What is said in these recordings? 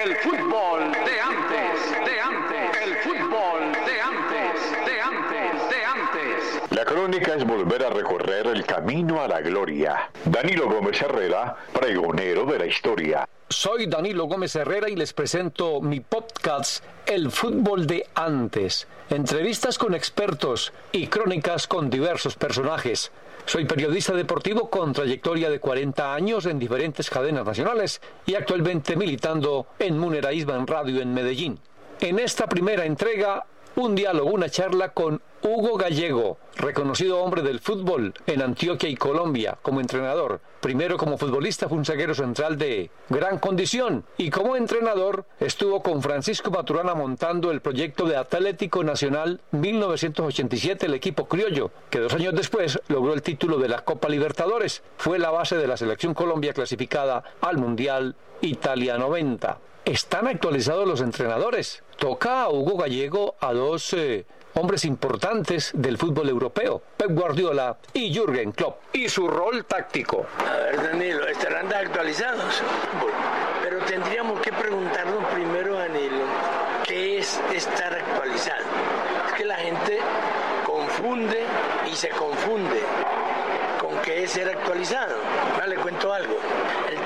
El fútbol La crónica es volver a recorrer el camino a la gloria. Danilo Gómez Herrera, pregonero de la historia. Soy Danilo Gómez Herrera y les presento mi podcast El fútbol de antes. Entrevistas con expertos y crónicas con diversos personajes. Soy periodista deportivo con trayectoria de 40 años en diferentes cadenas nacionales y actualmente militando en Munera Isban Radio en Medellín. En esta primera entrega un diálogo, una charla con Hugo Gallego, reconocido hombre del fútbol en Antioquia y Colombia como entrenador. Primero como futbolista fue un zaguero central de gran condición y como entrenador estuvo con Francisco Maturana montando el proyecto de Atlético Nacional 1987, el equipo criollo, que dos años después logró el título de la Copa Libertadores. Fue la base de la selección Colombia clasificada al Mundial Italia 90 están actualizados los entrenadores. Toca a Hugo Gallego a dos eh, hombres importantes del fútbol europeo, Pep Guardiola y Jürgen Klopp, y su rol táctico. A ver, Danilo, estarán actualizados, pero tendríamos que preguntarnos primero, Danilo, ¿qué es estar actualizado? Es que la gente confunde y se confunde con qué es ser actualizado. Ahora le cuento algo.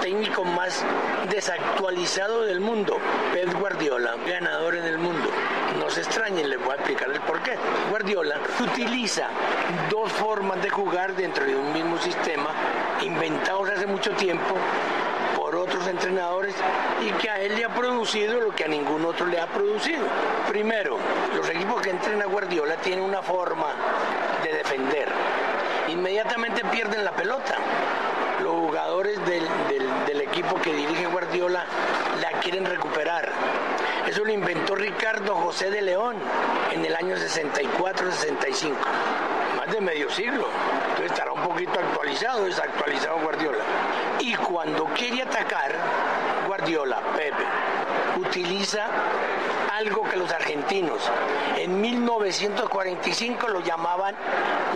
Técnico más desactualizado del mundo, Pep Guardiola, ganador en el mundo. No se extrañen, les voy a explicar el por qué. Guardiola utiliza dos formas de jugar dentro de un mismo sistema, inventados hace mucho tiempo por otros entrenadores y que a él le ha producido lo que a ningún otro le ha producido. Primero, los equipos que entrena Guardiola tienen una forma de defender inmediatamente pierden la pelota. Jugadores del, equipo que dirige Guardiola la quieren recuperar. Eso lo inventó Ricardo José de León en el año 64-65, más de medio siglo. Entonces estará un poquito actualizado, desactualizado Guardiola. Y cuando quiere atacar, Guardiola, Pepe, utiliza algo que los argentinos en 1945 lo llamaban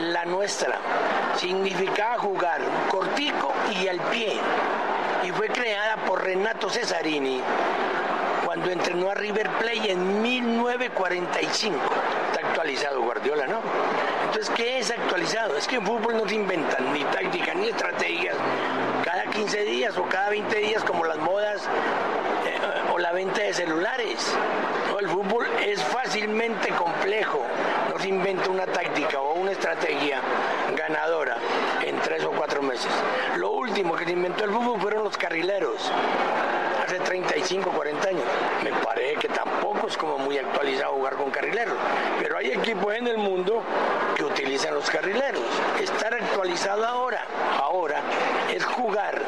la nuestra. Significaba jugar cortico y al pie. Y fue creada por Renato Cesarini cuando entrenó a River Plate en 1945. Está actualizado Guardiola, ¿no? Entonces, ¿qué es actualizado? Es que en fútbol no se inventan ni tácticas ni estrategias. Cada 15 días o cada 20 días como las modas eh, o la venta de celulares. El fútbol es fácilmente complejo. No se inventa una táctica o una estrategia ganadora en tres o cuatro meses. Lo último que se inventó el fútbol fueron los carrileros hace 35, 40 años. Me parece que tampoco es como muy actualizado jugar con carrileros, pero hay equipos en el mundo que utilizan los carrileros. Estar actualizado ahora, ahora, es jugar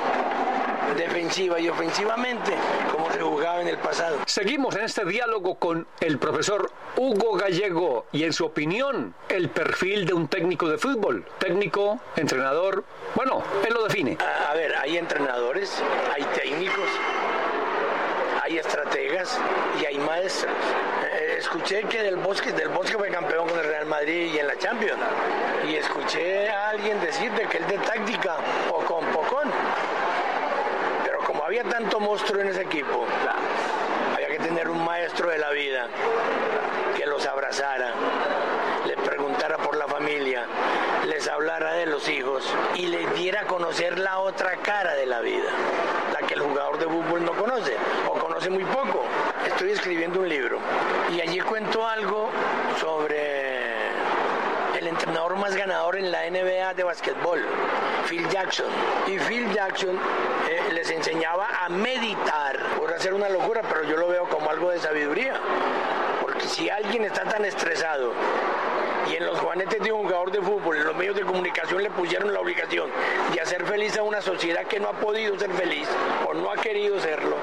defensiva y ofensivamente como se jugaba en el pasado. Seguimos en este diálogo con el profesor Hugo Gallego y en su opinión el perfil de un técnico de fútbol, técnico, entrenador, bueno, él lo define. A, ver, hay entrenadores, hay técnicos, hay estrategas y hay maestros. Eh, escuché que del Bosque, del Bosque fue campeón con el Real Madrid y en la Champions. Y escuché a alguien decir de que él de táctica o con pocón había en ese equipo, había que tener un maestro de la vida que los abrazara, les preguntara por la familia, les hablara de los hijos y les diera a conocer la otra cara de la vida, la que el jugador de fútbol no conoce o conoce muy poco. Estoy escribiendo un libro y allí cuento algo sobre el entrenador más ganador en la NBA de básquetbol, Phil Jackson. Y Phil Jackson les enseñaba a meditar. Por hacer una locura, pero yo lo veo como algo de sabiduría. Porque si alguien está tan estresado y en los juanetes de un jugador de fútbol, en los medios de comunicación le pusieron la obligación de hacer feliz a una sociedad que no ha podido ser feliz o no ha querido serlo,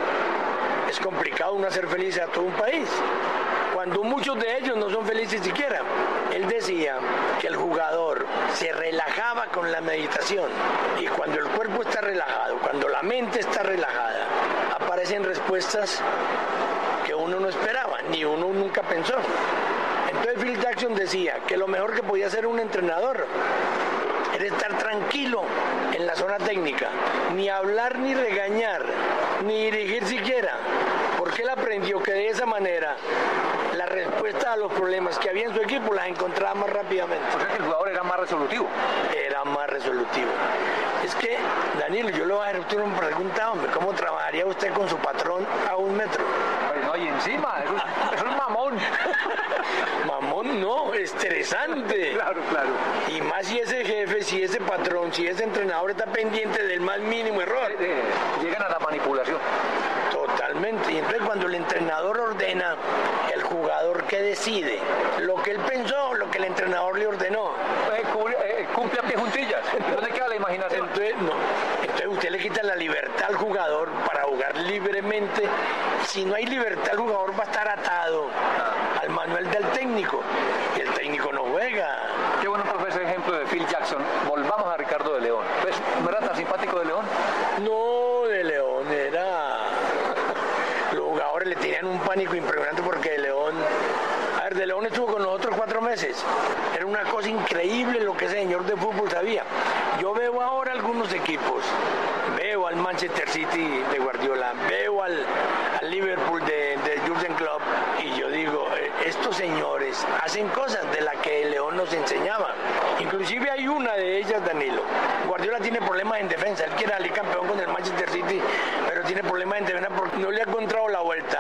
es complicado uno hacer feliz a todo un país cuando muchos de ellos no son felices siquiera. Él decía que el jugador se relajaba con la meditación y cuando el cuerpo está relajado, cuando la mente está relajada, aparecen respuestas que uno no esperaba, ni uno nunca pensó. Entonces Phil Jackson decía que lo mejor que podía hacer un entrenador era estar tranquilo en la zona técnica, ni hablar ni regañar, ni dirigir siquiera, porque él aprendió que de esa manera la respuesta a los problemas que había en su equipo las encontraba más rápidamente. O sea que el jugador era más resolutivo. Era más resolutivo. Es que, Danilo, yo le voy a hacer usted una pregunta, hombre, ¿cómo trabajaría usted con su patrón a un metro? Pues no, y encima, eso es, eso es mamón. Mamón no, estresante. Claro, claro. Y más si ese jefe, si ese patrón, si ese entrenador está pendiente del más mínimo error. Eh, llegan a la manipulación. Totalmente. Y entonces cuando el entrenador ordena, jugador que decide, lo que él pensó, lo que el entrenador le ordenó. Eh, cubre- eh, cumple a pie juntillas. ¿Dónde queda la imaginación? Entonces, no. Entonces usted le quita la libertad al jugador para jugar libremente. Si no hay libertad, el jugador va a estar atado al manual del técnico no juega. Qué bueno, profe, ese ejemplo de Phil Jackson. Volvamos a Ricardo de León. Pues, ¿No era tan simpático de León? No, de León era. Los jugadores le tenían un pánico impresionante porque de León. A ver, de León estuvo con nosotros cuatro Era una cosa increíble lo que ese señor de fútbol sabía. Yo veo ahora algunos equipos. Veo al Manchester City de Guardiola, veo al, Liverpool de, de Jurgen Klopp y yo digo, eh, estos señores hacen cosas de las que León nos enseñaba. Inclusive hay una de ellas, Danilo. Guardiola tiene problemas en defensa. Él quiere salir campeón con el Manchester City, pero tiene problemas en defensa porque no le ha encontrado la vuelta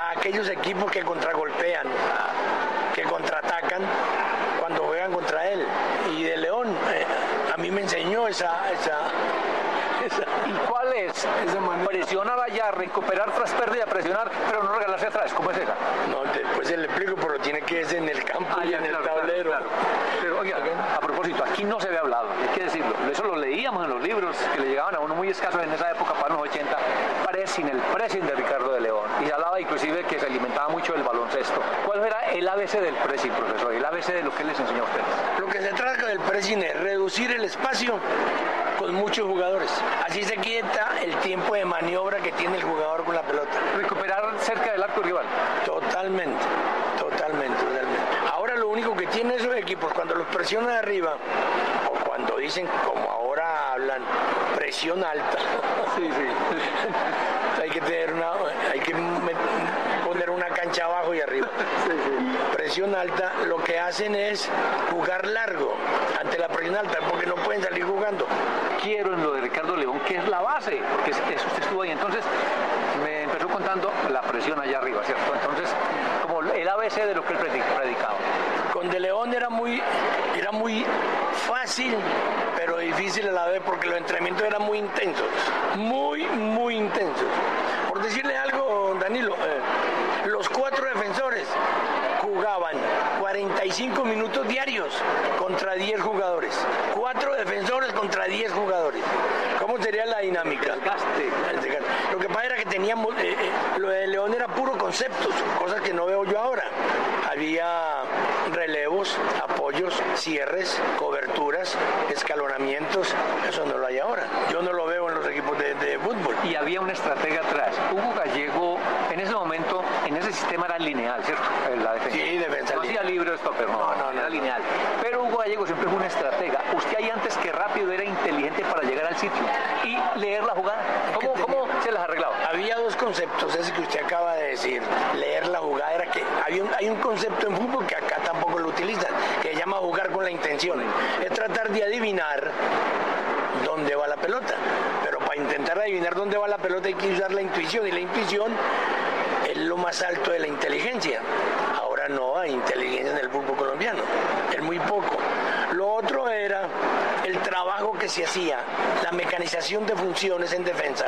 a aquellos equipos que contragolpean, cuando juegan contra él. Y de León, eh, a mí me enseñó esa... esa, esa ¿Y cuál es? Presionar allá, recuperar tras pérdida, presionar, pero no regalarse atrás. ¿Cómo es esa? no, después se le explico, pero tiene que ser en el campo y ya, en el claro, tablero. claro. Pero oiga, a propósito, aquí no se había hablado, hay que decirlo. Eso lo leíamos en los libros que le llegaban a uno muy escasos en esa época, para los 80, pressing, el pressing de Ricardo de León. Y se hablaba inclusive que se alimentaba mucho del baloncesto. ¿Cuál era el ABC del pressing, profesor? El ABC de lo que les enseñó a ustedes. Lo que se trata del pressing es reducir el espacio con muchos jugadores. Así se quita el tiempo de maniobra que tiene el jugador con la pelota. Recuperar cerca del arco rival. Totalmente, totalmente, totalmente. Ahora lo único que tienen esos equipos cuando los presionan arriba, o cuando dicen, como ahora hablan, presión alta, Sí, sí. hay que tener una, hay que cancha abajo y arriba. Presión alta, lo que hacen es jugar largo ante la presión alta, porque no pueden salir jugando. quiero en lo de Ricardo León, que es la base, porque es- eso usted estuvo ahí. Entonces, me empezó contando la presión allá arriba, ¿cierto? Entonces, como el ABC de lo que él predi- predicaba. Con De León era muy, era muy fácil, pero difícil a la vez porque los entrenamientos eran muy intensos, muy, muy intensos. Por decirle algo, Danilo, eh, cuatro defensores jugaban 45 minutos diarios contra 10 jugadores. Cuatro defensores contra 10 jugadores. ¿Cómo sería la dinámica? Lo que pasa era que teníamos, eh, eh, lo de León era puro conceptos, cosas que no veo yo ahora. Había relevos, apoyos, cierres, coberturas, escalonamientos, eso no lo hay ahora. Yo no lo veo en los equipos de, de fútbol. Y había un estratega atrás. Hugo Gallego, en ese momento, en ese sistema era lineal, ¿cierto? La defensa. Sí, defensa No hacía libre stopper, no, No, no, no. era lineal. Pero Hugo Gallego siempre fue un estratega. Usted ahí antes que rápido era inteligente para llegar al sitio y leer la jugada. ¿Cómo, cómo se las arreglaba? Había dos conceptos, ese que usted acaba de decir, leer la jugada, era que había un- hay un concepto en fútbol que acá tampoco lo utilizan, que se llama Es tratar de adivinar dónde va la pelota. Pero para intentar adivinar dónde va la pelota hay que usar la intuición y la intuición es lo más alto de la inteligencia. Ahora no hay inteligencia en el fútbol colombiano, es muy poco. Lo otro era el trabajo que se hacía, la mecanización de funciones en defensa,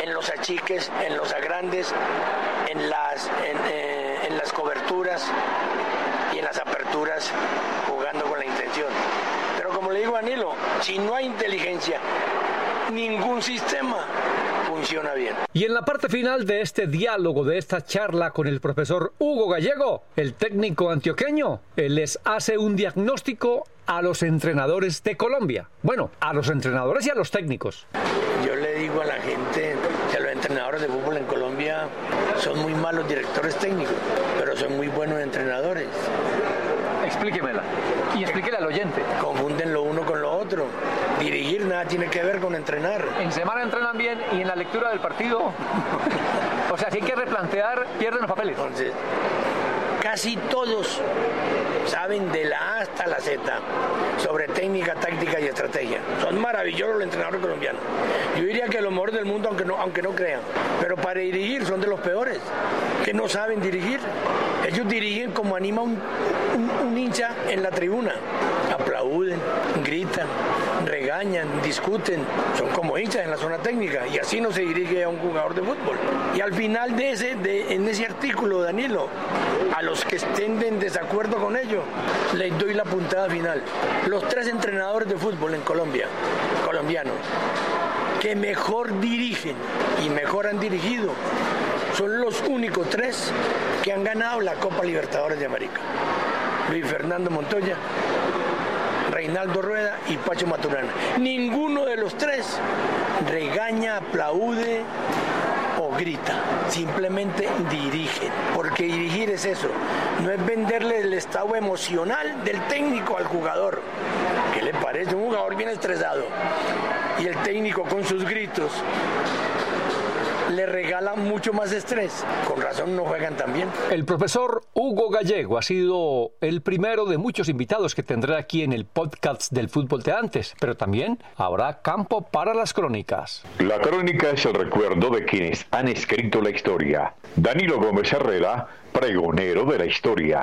en los achiques, en los agrandes, en las, en, eh, en las coberturas y en las aperturas, Pero como le digo a Nilo, si no hay inteligencia, ningún sistema funciona bien. Y en la parte final de este diálogo, de esta charla con el profesor Hugo Gallego, el técnico antioqueño, él les hace un diagnóstico a los entrenadores de Colombia. Bueno, a los entrenadores y a los técnicos. Yo le digo a la gente que los entrenadores de fútbol en Colombia son muy malos directores técnicos, pero son muy buenos entrenadores. Explíquemela. Y explíquele al oyente. Confunden lo uno con lo otro. Dirigir nada tiene que ver con entrenar. En semana entrenan bien y en la lectura del partido O sea, si hay que replantear, pierden los papeles. Entonces, casi todos saben de la A hasta la Z sobre técnica, táctica y estrategia. Son maravillosos los entrenadores colombianos. Yo diría que los mejores del mundo, aunque no, aunque no crean. Pero para dirigir son de los peores, que no saben dirigir. Ellos dirigen como anima un, un, hincha en la tribuna. Aplauden, gritan, regañan, discuten. Son como hinchas en la zona técnica y así no se dirige a un jugador de fútbol. Y al final de ese, de, en ese artículo, Danilo, a los que estén en desacuerdo con ello, les doy la puntada final. Los tres entrenadores de fútbol en Colombia, colombianos, que mejor dirigen y mejor han dirigido, son los únicos tres que han ganado la Copa Libertadores de América. Luis Fernando Montoya, Reinaldo Rueda y Pacho Maturana. Ninguno de los tres regaña, aplaude o grita, simplemente dirigen, porque dirigir es eso, no es venderle el estado emocional del técnico al jugador. ¿Qué le parece? Un jugador bien estresado y el técnico con sus gritos le regala mucho más estrés. Con razón no juegan tan bien. El profesor Hugo Gallego ha sido el primero de muchos invitados que tendrá aquí en el podcast del fútbol de antes, pero también habrá campo para las crónicas. La crónica es el recuerdo de quienes han escrito la historia. Danilo Gómez Herrera, pregonero de la historia.